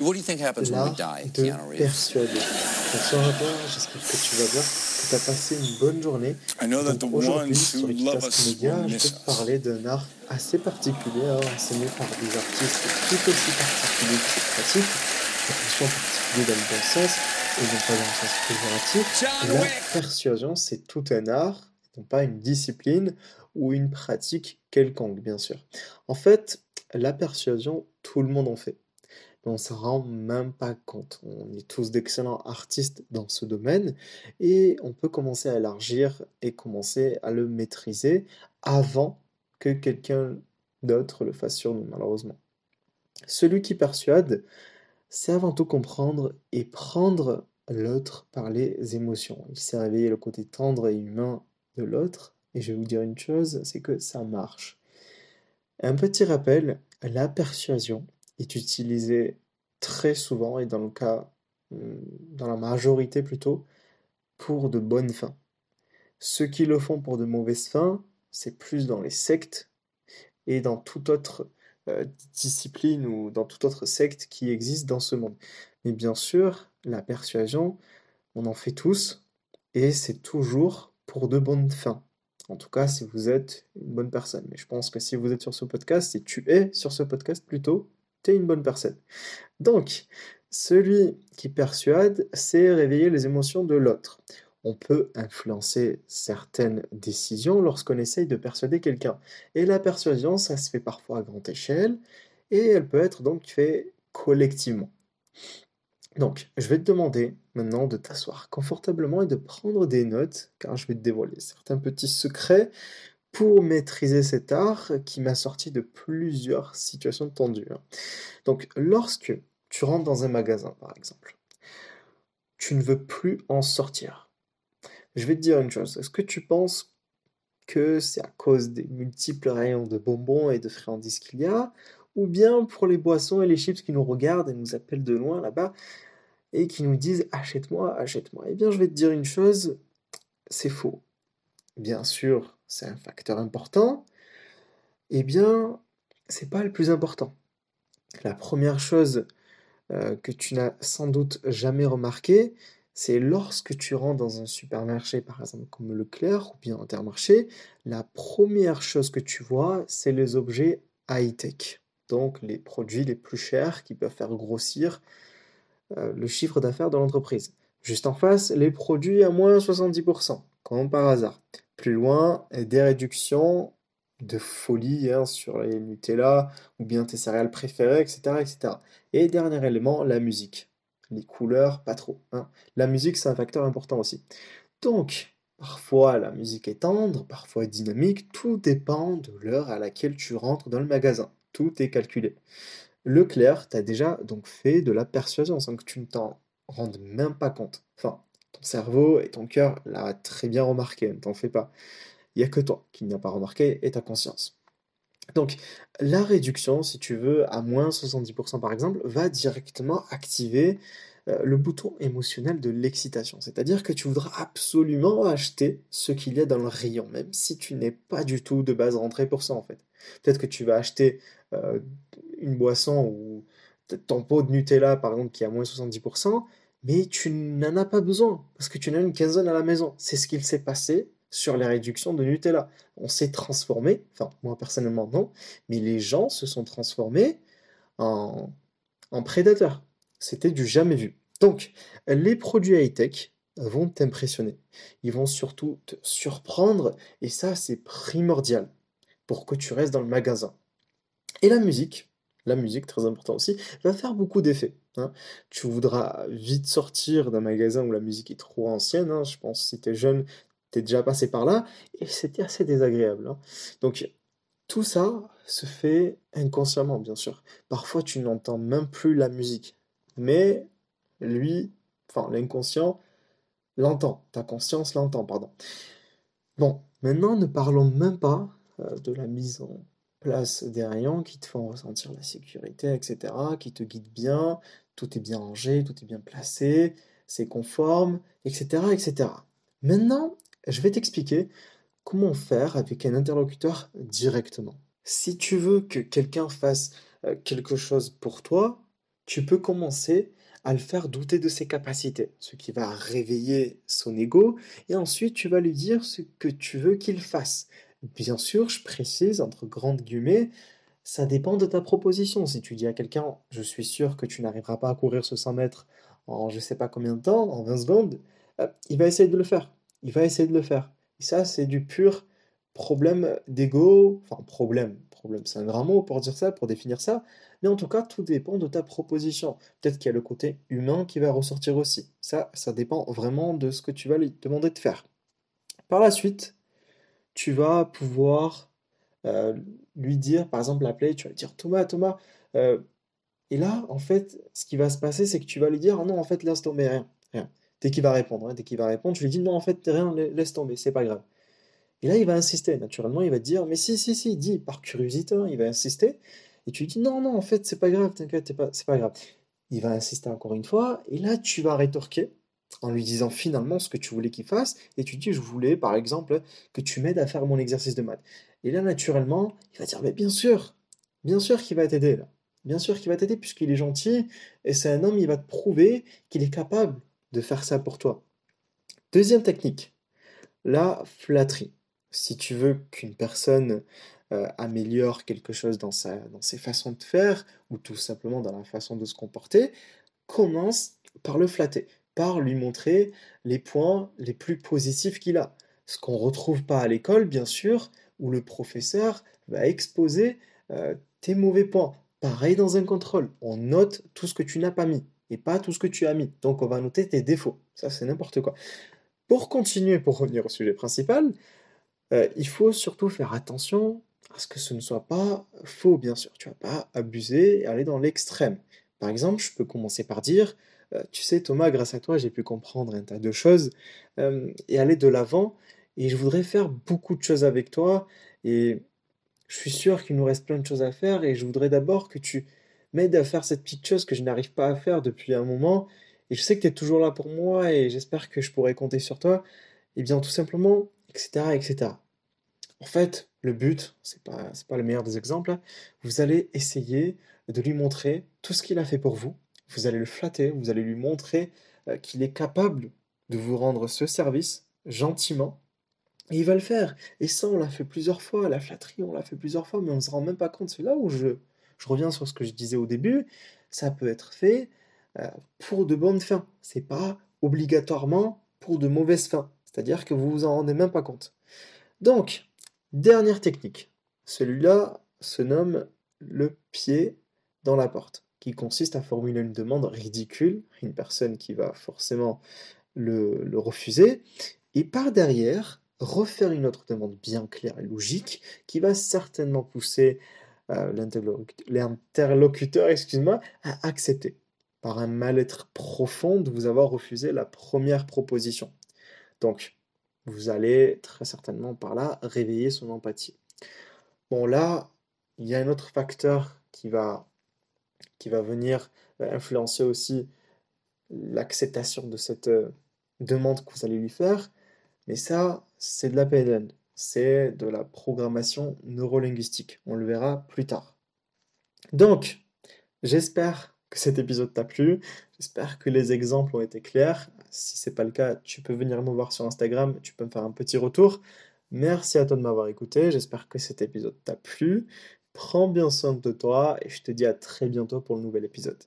What do you think happens when we die, de Keanu Reeves? persuader. Donc sur rapport, j'espère que tu vas bien, que tu as passé une bonne journée. I know that the aujourd'hui, ones sur who love Equitas us will je vais miss te us. parler d'un art assez particulier, hein, enseigné par des artistes tout aussi particuliers que ces pratiques. Attention particulier dans le bon sens, et non pas dans le sens péjoratif. La persuasion, c'est tout un art, non pas une discipline ou une pratique quelconque, bien sûr. En fait, la persuasion, tout le monde en fait. On s'en rend même pas compte. On est tous d'excellents artistes dans ce domaine et on peut commencer à élargir et commencer à le maîtriser avant que quelqu'un d'autre le fasse sur nous, malheureusement. Celui qui persuade, c'est avant tout comprendre et prendre l'autre par les émotions. Il sait réveiller le côté tendre et humain de l'autre. Et je vais vous dire une chose, c'est que ça marche. Un petit rappel, la persuasion est utilisée très souvent, et dans le cas, hum, dans la majorité plutôt, pour de bonnes fins. Ceux qui le font pour de mauvaises fins, c'est plus dans les sectes et dans toute autre euh, discipline ou dans toute autre secte qui existe dans ce monde. Mais bien sûr, la persuasion, on en fait tous, et c'est toujours pour de bonnes fins. En tout cas, si vous êtes une bonne personne. Mais je pense que si vous êtes sur ce podcast, si tu es sur ce podcast plutôt, une bonne personne. Donc, celui qui persuade, c'est réveiller les émotions de l'autre. On peut influencer certaines décisions lorsqu'on essaye de persuader quelqu'un. Et la persuasion, ça se fait parfois à grande échelle, et elle peut être donc faite collectivement. Donc, je vais te demander maintenant de t'asseoir confortablement et de prendre des notes, car je vais te dévoiler certains petits secrets pour maîtriser cet art qui m'a sorti de plusieurs situations tendues. hein. Donc, lorsque tu rentres dans un magasin, par exemple, tu ne veux plus en sortir. Je vais te dire une chose, est-ce que tu penses que c'est à cause des multiples rayons de bonbons et de friandises qu'il y a, ou bien pour les boissons et les chips qui nous regardent et nous appellent de loin là-bas et qui nous disent achète-moi, achète-moi. Eh bien, je vais te dire une chose, c'est faux. Bien sûr, c'est un facteur important. Eh bien, c'est pas le plus important. La première chose euh, que tu n'as sans doute jamais remarqué, c'est lorsque tu rentres dans un supermarché, par exemple comme Leclerc ou bien Intermarché, la première chose que tu vois, c'est les objets high-tech. Donc les produits les plus chers qui peuvent faire grossir euh, le chiffre d'affaires de l'entreprise. Juste en face, les produits à moins 70%, comme par hasard. Plus loin, des réductions de folie hein, sur les Nutella ou bien tes céréales préférées, etc., etc. Et dernier élément, la musique. Les couleurs, pas trop. hein. La musique, c'est un facteur important aussi. Donc, parfois la musique est tendre, parfois dynamique, tout dépend de l'heure à laquelle tu rentres dans le magasin. Tout est calculé. Leclerc t'a déjà donc fait de la persuasion sans que tu ne t'en rendes même pas compte. Enfin, ton cerveau et ton cœur l'ont très bien remarqué, ne t'en fais pas. Il n'y a que toi qui n'as pas remarqué et ta conscience. Donc, la réduction, si tu veux, à moins 70% par exemple, va directement activer euh, le bouton émotionnel de l'excitation. C'est-à-dire que tu voudras absolument acheter ce qu'il y a dans le rayon, même si tu n'es pas du tout de base rentré pour ça en fait. Peut-être que tu vas acheter euh, une boisson ou ton pot de Nutella par exemple qui est à moins 70%, mais tu n'en as pas besoin parce que tu en as une quinzaine à la maison. C'est ce qu'il s'est passé sur les réductions de Nutella. On s'est transformé, enfin moi personnellement non, mais les gens se sont transformés en, en prédateurs. C'était du jamais vu. Donc, les produits high-tech vont t'impressionner. Ils vont surtout te surprendre et ça, c'est primordial pour que tu restes dans le magasin. Et la musique, la musique, très important aussi, va faire beaucoup d'effets. hein. Tu voudras vite sortir d'un magasin où la musique est trop ancienne. hein. Je pense si tu es jeune, tu es déjà passé par là et c'était assez désagréable. hein. Donc, tout ça se fait inconsciemment, bien sûr. Parfois, tu n'entends même plus la musique. Mais lui, enfin, l'inconscient l'entend. Ta conscience l'entend, pardon. Bon, maintenant, ne parlons même pas euh, de la mise en place des rayons qui te font ressentir la sécurité, etc., qui te guident bien, tout est bien rangé, tout est bien placé, c'est conforme, etc., etc. Maintenant, je vais t'expliquer comment faire avec un interlocuteur directement. Si tu veux que quelqu'un fasse euh, quelque chose pour toi, tu peux commencer à le faire douter de ses capacités, ce qui va réveiller son ego, et ensuite tu vas lui dire ce que tu veux qu'il fasse. Bien sûr, je précise, entre grandes guillemets, ça dépend de ta proposition. Si tu dis à quelqu'un, je suis sûr que tu n'arriveras pas à courir ce 100 mètres en je ne sais pas combien de temps, en 20 secondes, il va essayer de le faire. Il va essayer de le faire. Et ça, c'est du pur problème d'ego, enfin problème, problème c'est un grand mot pour dire ça, pour définir ça, mais en tout cas, tout dépend de ta proposition. Peut-être qu'il y a le côté humain qui va ressortir aussi. Ça, ça dépend vraiment de ce que tu vas lui demander de faire. Par la suite, tu vas pouvoir euh, lui dire, par exemple, l'appeler, tu vas lui dire Thomas, Thomas. Euh, et là, en fait, ce qui va se passer, c'est que tu vas lui dire, ah non, en fait, laisse tomber, rien, rien. Dès qu'il va répondre, hein, dès qu'il va répondre, tu lui dis, non, en fait, rien, laisse tomber, c'est pas grave. Et là, il va insister, naturellement, il va dire, mais si, si, si, dis, par curiosité, hein, il va insister. Et tu lui dis, non, non, en fait, c'est pas grave, t'inquiète, c'est pas grave. Il va insister encore une fois, et là, tu vas rétorquer en lui disant finalement ce que tu voulais qu'il fasse, et tu dis, je voulais, par exemple, que tu m'aides à faire mon exercice de maths. Et là, naturellement, il va dire, mais bien sûr, bien sûr qu'il va t'aider, là. Bien sûr qu'il va t'aider, puisqu'il est gentil, et c'est un homme, il va te prouver qu'il est capable de faire ça pour toi. Deuxième technique, la flatterie. Si tu veux qu'une personne euh, améliore quelque chose dans, sa, dans ses façons de faire, ou tout simplement dans la façon de se comporter, commence par le flatter, lui montrer les points les plus positifs qu'il a. Ce qu'on ne retrouve pas à l'école, bien sûr, où le professeur va exposer euh, tes mauvais points. Pareil dans un contrôle, on note tout ce que tu n'as pas mis et pas tout ce que tu as mis. Donc on va noter tes défauts. Ça, c'est n'importe quoi. Pour continuer, pour revenir au sujet principal, euh, il faut surtout faire attention à ce que ce ne soit pas faux, bien sûr. Tu vas pas abuser et aller dans l'extrême. Par exemple, je peux commencer par dire, euh, tu sais Thomas, grâce à toi, j'ai pu comprendre un tas de choses euh, et aller de l'avant. Et je voudrais faire beaucoup de choses avec toi. Et je suis sûr qu'il nous reste plein de choses à faire. Et je voudrais d'abord que tu m'aides à faire cette petite chose que je n'arrive pas à faire depuis un moment. Et je sais que tu es toujours là pour moi et j'espère que je pourrai compter sur toi. Et bien tout simplement, etc. etc. En fait, le but, c'est pas, pas le meilleur des exemples, hein. vous allez essayer de lui montrer tout ce qu'il a fait pour vous, vous allez le flatter, vous allez lui montrer euh, qu'il est capable de vous rendre ce service gentiment, et il va le faire. Et ça, on l'a fait plusieurs fois, la flatterie, on l'a fait plusieurs fois, mais on ne se rend même pas compte. C'est là où je, reviens sur ce que je disais au début, ça peut être fait euh, pour de bonnes fins. C'est pas obligatoirement pour de mauvaises fins. C'est-à-dire que vous vous en rendez même pas compte. Donc, Dernière technique. Celui-là se nomme le pied dans la porte, consiste à formuler une demande ridicule, une personne qui va forcément le, refuser, et par derrière, refaire une autre demande bien claire et logique, qui va certainement pousser euh, l'interlocuteur à accepter, par un mal-être profond de vous avoir refusé la première proposition. Donc, vous allez très certainement par là réveiller son empathie. Bon là, il y a un autre facteur qui va, qui va venir euh, influencer aussi l'acceptation de cette euh, demande que vous allez lui faire, mais ça, c'est de la PNL, c'est de la programmation neurolinguistique. On le verra plus tard. Donc, j'espère que cet épisode t'a plu. J'espère que les exemples ont été clairs. Si c'est pas le cas, tu peux venir me voir sur Instagram, tu peux me faire un petit retour. Merci à toi de m'avoir écouté. J'espère que cet épisode t'a plu. Prends bien soin de toi et je te dis à très bientôt pour le nouvel épisode.